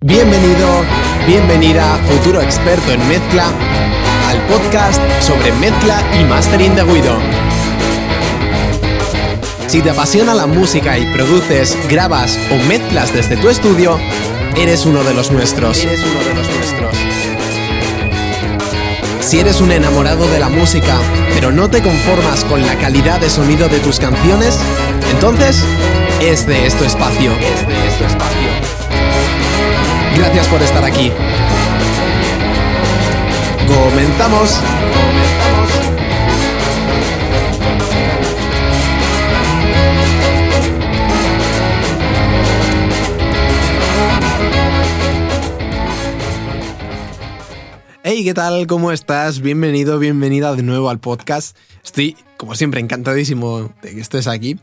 Bienvenido, bienvenida, futuro experto en mezcla, al podcast sobre mezcla y mastering de Guido. Si te apasiona la música y produces, grabas o mezclas desde tu estudio, eres uno de los nuestros. Eres uno de los nuestros. Si eres un enamorado de la música, pero no te conformas con la calidad de sonido de tus canciones, entonces es de esto espacio. Es de esto espacio. Gracias por estar aquí. Comenzamos. Hey, ¿qué tal? ¿Cómo estás? Bienvenido, bienvenida de nuevo al podcast. Estoy, como siempre, encantadísimo de que estés aquí.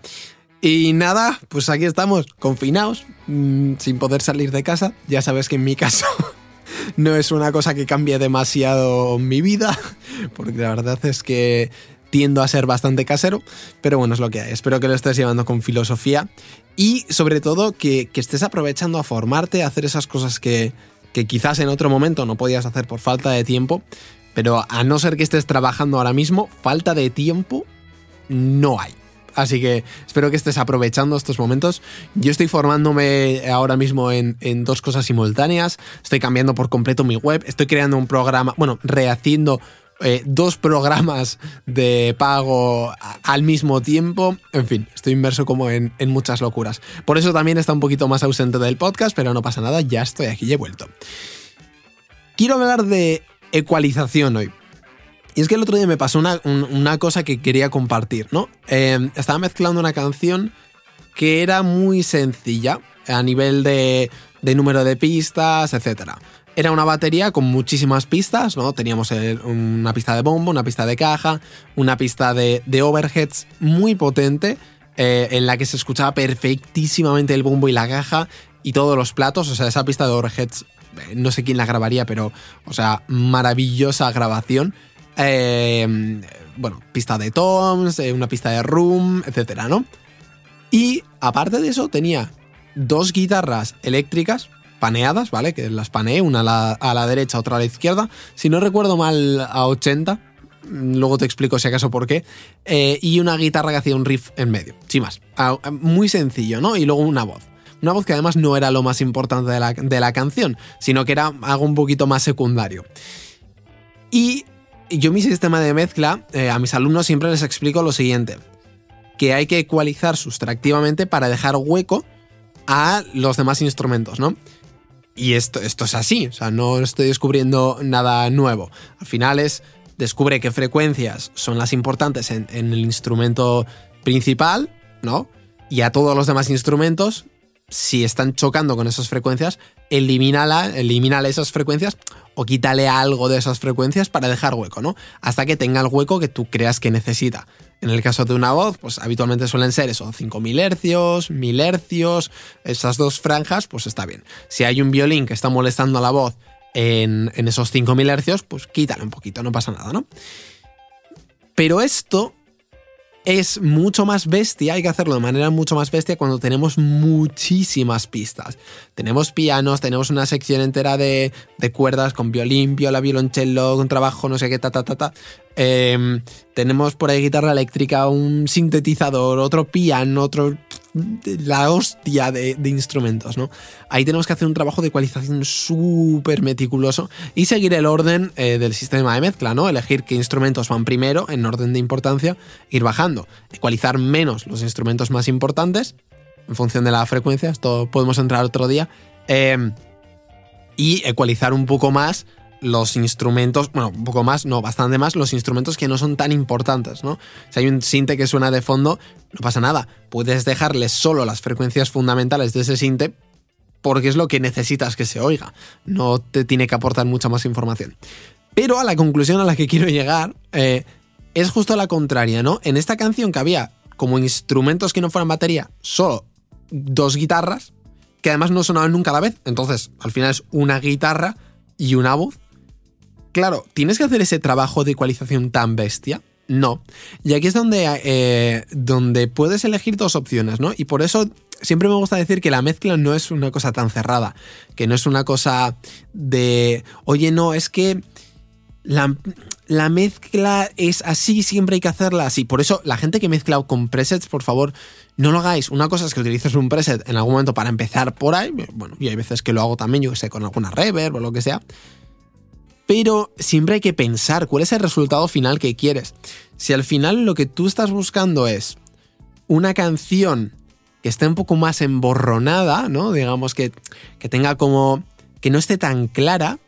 Y nada, pues aquí estamos, confinados, mmm, sin poder salir de casa. Ya sabes que en mi caso no es una cosa que cambie demasiado mi vida, porque la verdad es que tiendo a ser bastante casero, pero bueno, es lo que hay. Espero que lo estés llevando con filosofía y sobre todo que, que estés aprovechando a formarte, a hacer esas cosas que, que quizás en otro momento no podías hacer por falta de tiempo, pero a no ser que estés trabajando ahora mismo, falta de tiempo no hay. Así que espero que estés aprovechando estos momentos. Yo estoy formándome ahora mismo en, dos cosas simultáneas. Estoy cambiando por completo mi web. Estoy creando un programa, bueno, rehaciendo eh, dos programas de pago al mismo tiempo. En fin, estoy inmerso como en, en muchas locuras. Por eso también está un poquito más ausente del podcast, pero no pasa nada, ya estoy aquí y he vuelto. Quiero hablar de ecualización hoy. Y es que el otro día me pasó una, una cosa que quería compartir, ¿no? Eh, estaba mezclando una canción que era muy sencilla a nivel de, de número de pistas, etc. Era una batería con muchísimas pistas, ¿no? Teníamos una pista de bombo, una pista de caja, una pista de, overheads muy potente, eh, en la que se escuchaba perfectísimamente el bombo y la caja y todos los platos. O sea, esa pista de overheads, no sé quién la grabaría, pero, o sea, maravillosa grabación. Eh, bueno, pista de toms, eh, una pista de room, etcétera, ¿no? Y aparte de eso, tenía dos guitarras eléctricas paneadas, ¿vale? Que las paneé, una a la, derecha, otra a la izquierda. Si no recuerdo mal, a 80. Luego te explico si acaso por qué. Eh, y una guitarra que hacía un riff en medio, sin más. Muy sencillo, ¿no? Y luego una voz. Una voz que además no era lo más importante de la, de la canción, sino que era algo un poquito más secundario. Y yo mi sistema de mezcla, eh, a mis alumnos siempre les explico lo siguiente, que hay que ecualizar sustractivamente para dejar hueco a los demás instrumentos, ¿no? Y esto, esto es así, o sea, no estoy descubriendo nada nuevo. Al final es, descubre qué frecuencias son las importantes en, en el instrumento principal, ¿no? Y a todos los demás instrumentos, si están chocando con esas frecuencias, elimínala, elimínale esas frecuencias o quítale algo de esas frecuencias para dejar hueco, ¿no? Hasta que tenga el hueco que tú creas que necesita. En el caso de una voz, pues habitualmente suelen ser eso, 5000 hercios, 1000 hercios, esas dos franjas, pues está bien. Si hay un violín que está molestando a la voz en, en esos 5000 hercios, pues quítale un poquito, no pasa nada, ¿no? Pero esto es mucho más bestia, hay que hacerlo de manera mucho más bestia cuando tenemos muchísimas pistas. Tenemos pianos, tenemos una sección entera de, de cuerdas con violín, viola, violoncello, con trabajo, no sé qué, ta, ta, ta, ta. Eh, tenemos por ahí guitarra eléctrica, un sintetizador, otro piano, otro... La hostia de, instrumentos, ¿no? Ahí tenemos que hacer un trabajo de ecualización súper meticuloso y seguir el orden eh, del sistema de mezcla, ¿no? Elegir qué instrumentos van primero en orden de importancia, ir bajando. Ecualizar menos los instrumentos más importantes en función de la frecuencia, esto podemos entrar otro día. Eh, y ecualizar un poco más los instrumentos, bueno, un poco más, no, bastante más, los instrumentos que no son tan importantes, ¿no? Si hay un sinte que suena de fondo, no pasa nada. Puedes dejarle solo las frecuencias fundamentales de ese sinte porque es lo que necesitas que se oiga. No te tiene que aportar mucha más información. Pero a la conclusión a la que quiero llegar eh, es justo la contraria, ¿no? En esta canción que había como instrumentos que no fueran batería, solo dos guitarras, que además no sonaban nunca a la vez. Entonces, al final es una guitarra y una voz. Claro, ¿tienes que hacer ese trabajo de ecualización tan bestia? No. Y aquí es donde, eh, donde puedes elegir dos opciones, ¿no? Y por eso siempre me gusta decir que la mezcla no es una cosa tan cerrada, que no es una cosa de, oye, no, es que la, la, mezcla es así, siempre hay que hacerla así. Por eso, la gente que mezcla con presets, por favor, no lo hagáis. Una cosa es que utilices un preset en algún momento para empezar por ahí. Bueno, y hay veces que lo hago también, yo que sé, con alguna reverb o lo que sea. Pero siempre hay que pensar cuál es el resultado final que quieres. Si al final lo que tú estás buscando es una canción que esté un poco más emborronada, ¿no? Digamos que, que tenga como. que no esté tan clara,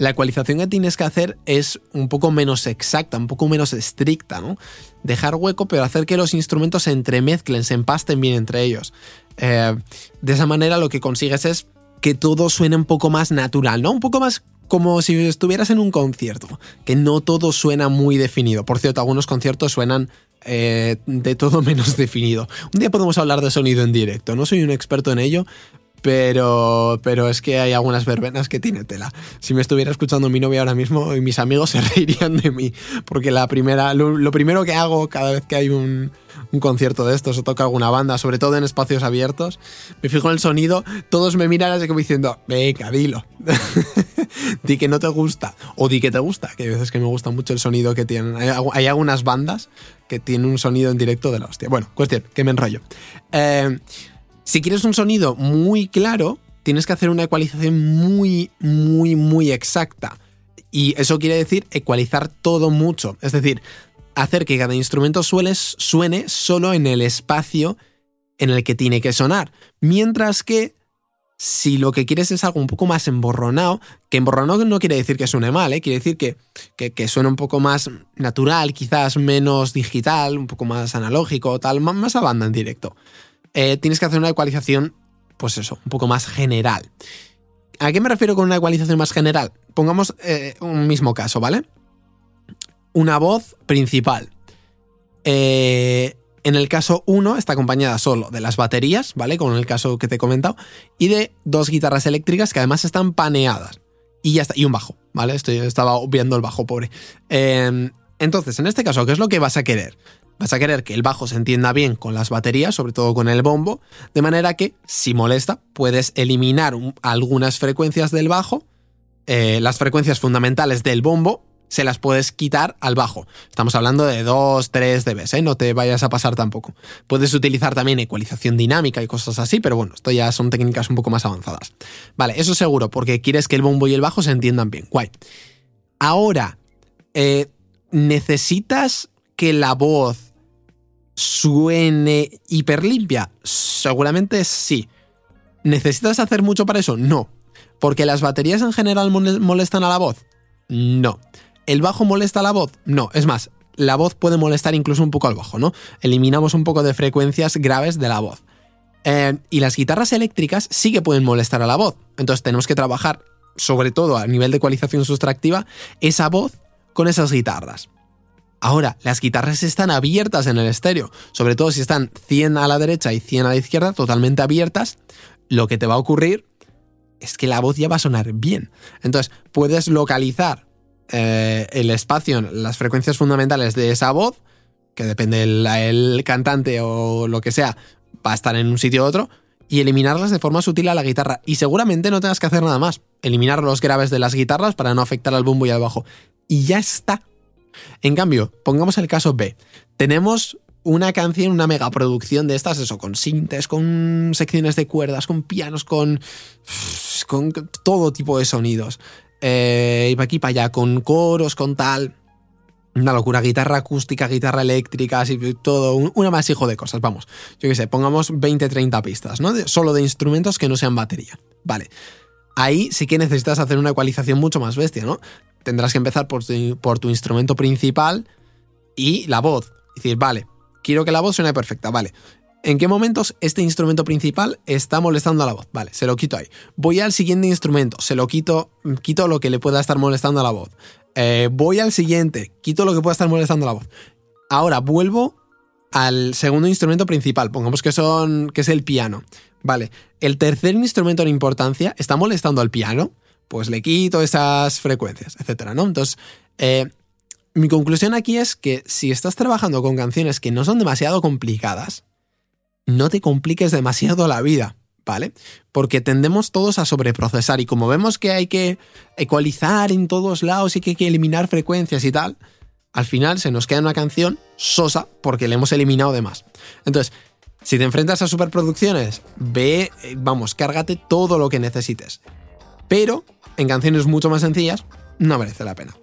la ecualización que tienes que hacer es un poco menos exacta, un poco menos estricta, ¿no? Dejar hueco, pero hacer que los instrumentos se entremezclen, se empasten bien entre ellos. Eh, de esa manera lo que consigues es que todo suene un poco más natural, ¿no? Un poco más como si estuvieras en un concierto, que no todo suena muy definido. Por cierto, algunos conciertos suenan eh, de todo menos definido. Un día podemos hablar de sonido en directo, no soy un experto en ello, pero, pero es que hay algunas verbenas que tiene tela. Si me estuviera escuchando mi novia ahora mismo y mis amigos se reirían de mí, porque la primera, lo, primero que hago cada vez que hay un, concierto de estos o toca alguna banda, sobre todo en espacios abiertos, me fijo en el sonido, todos me miran así como diciendo, venga, dilo, di que no te gusta, o di que te gusta, que hay veces que me gusta mucho el sonido que tienen. Hay, hay algunas bandas que tienen un sonido en directo de la hostia. Bueno, cuestión, que me enrollo. Eh, si quieres un sonido muy claro, tienes que hacer una ecualización muy, muy, muy exacta. Y eso quiere decir ecualizar todo mucho. Es decir, hacer que cada instrumento suene, solo en el espacio en el que tiene que sonar. Mientras que si lo que quieres es algo un poco más emborronado, que emborronado no quiere decir que suene mal, ¿eh? quiere decir que, suene un poco más natural, quizás menos digital, un poco más analógico, tal, más a banda en directo. Eh, tienes que hacer una ecualización, pues eso, un poco más general. ¿A qué me refiero con una ecualización más general? Pongamos eh, un mismo caso, ¿vale? Una voz principal. Eh, en el caso 1 está acompañada solo de las baterías, ¿vale? Como en el caso que te he comentado, y de dos guitarras eléctricas que además están paneadas. Y ya está, y un bajo, ¿vale? Estoy, estaba obviando el bajo, pobre. Entonces, en este caso, ¿qué es lo que vas a querer? Vas a querer que el bajo se entienda bien con las baterías, sobre todo con el bombo, de manera que, si molesta, puedes eliminar algunas frecuencias del bajo, eh, las frecuencias fundamentales del bombo, se las puedes quitar al bajo. Estamos hablando de 2, 3 dB, ¿eh? no te vayas a pasar tampoco. Puedes utilizar también ecualización dinámica y cosas así, pero bueno, esto ya son técnicas un poco más avanzadas. Vale, eso seguro, porque quieres que el bombo y el bajo se entiendan bien. Guay. Ahora, eh, necesitas que la voz suene hiper limpia? Seguramente sí. ¿Necesitas hacer mucho para eso? No. ¿Porque las baterías en general molestan a la voz? No. ¿El bajo molesta a la voz? No. Es más, la voz puede molestar incluso un poco al bajo, ¿no? Eliminamos un poco de frecuencias graves de la voz. Eh, y las guitarras eléctricas sí que pueden molestar a la voz. Entonces tenemos que trabajar, sobre todo a nivel de ecualización sustractiva, esa voz con esas guitarras. Ahora, las guitarras están abiertas en el estéreo, sobre todo si están 100 a la derecha y 100 a la izquierda, totalmente abiertas, lo que te va a ocurrir es que la voz ya va a sonar bien. Entonces, puedes localizar eh, el espacio, las frecuencias fundamentales de esa voz, que depende del cantante o lo que sea, va a estar en un sitio u otro, y eliminarlas de forma sutil a la guitarra. Y seguramente no tengas que hacer nada más. Eliminar los graves de las guitarras para no afectar al bombo y al bajo. Y ya está. En cambio, pongamos el caso B. Tenemos una canción, una megaproducción de estas, eso, con sintes, con secciones de cuerdas, con pianos, con, con todo tipo de sonidos. Eh, y para aquí, para allá, con coros, con tal. Una locura, guitarra acústica, guitarra eléctrica, así, todo, un, amasijo de cosas, vamos. Yo qué sé, pongamos 20, 30 pistas, ¿no? solo de instrumentos que no sean batería. Vale. ahí sí que necesitas hacer una ecualización mucho más bestia, ¿no? Tendrás que empezar por tu, instrumento principal y la voz. Es decir, vale, quiero que la voz suene perfecta, vale. ¿En qué momentos este instrumento principal está molestando a la voz? Vale, se lo quito ahí. Voy al siguiente instrumento, se lo quito, quito lo que le pueda estar molestando a la voz. Eh, voy al siguiente, quito lo que pueda estar molestando a la voz. Ahora vuelvo al segundo instrumento principal, pongamos que, son, que es el piano. Vale, el tercer instrumento en importancia está molestando al piano, pues le quito esas frecuencias, etcétera, ¿no? Entonces, eh, mi conclusión aquí es que si estás trabajando con canciones que no son demasiado complicadas, no te compliques demasiado la vida, ¿vale? Porque tendemos todos a sobreprocesar y como vemos que hay que ecualizar en todos lados y que hay que eliminar frecuencias y tal, al final se nos queda una canción sosa porque le hemos eliminado de más. Entonces, si te enfrentas a superproducciones, ve, eh, vamos, cárgate todo lo que necesites. Pero en canciones mucho más sencillas, no merece la pena.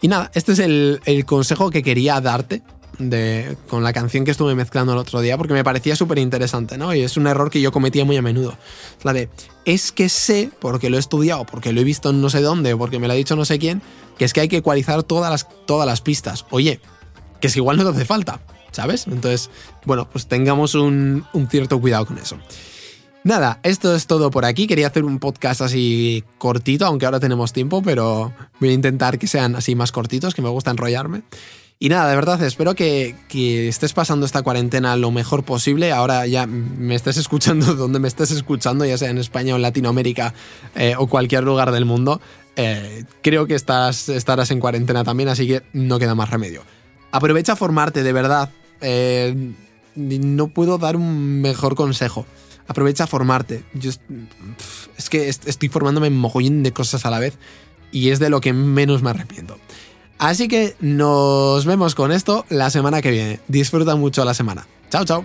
Y nada, este es el, consejo que quería darte de, con la canción que estuve mezclando el otro día, porque me parecía súper interesante, ¿no? Y es un error que yo cometía muy a menudo. La de, es que sé, porque lo he estudiado, porque lo he visto en no sé dónde, porque me lo ha dicho no sé quién, que es que hay que ecualizar todas las, todas las pistas. Oye, que es igual no te hace falta. ¿sabes? Entonces, bueno, pues tengamos un, cierto cuidado con eso. Nada, esto es todo por aquí. Quería hacer un podcast así cortito, aunque ahora tenemos tiempo, pero voy a intentar que sean así más cortitos, que me gusta enrollarme. Y nada, de verdad, espero que, estés pasando esta cuarentena lo mejor posible. Ahora ya me estés escuchando donde me estés escuchando, ya sea en España o en Latinoamérica eh, o cualquier lugar del mundo. Eh, creo que estás, estarás en cuarentena también, así que no queda más remedio. Aprovecha a formarte, de verdad. Eh, no puedo dar un mejor consejo. Aprovecha a formarte. Yo, es que estoy formándome en mogollón de cosas a la vez y es de lo que menos me arrepiento. Así que nos vemos con esto la semana que viene. Disfruta mucho la semana. Chao, chao.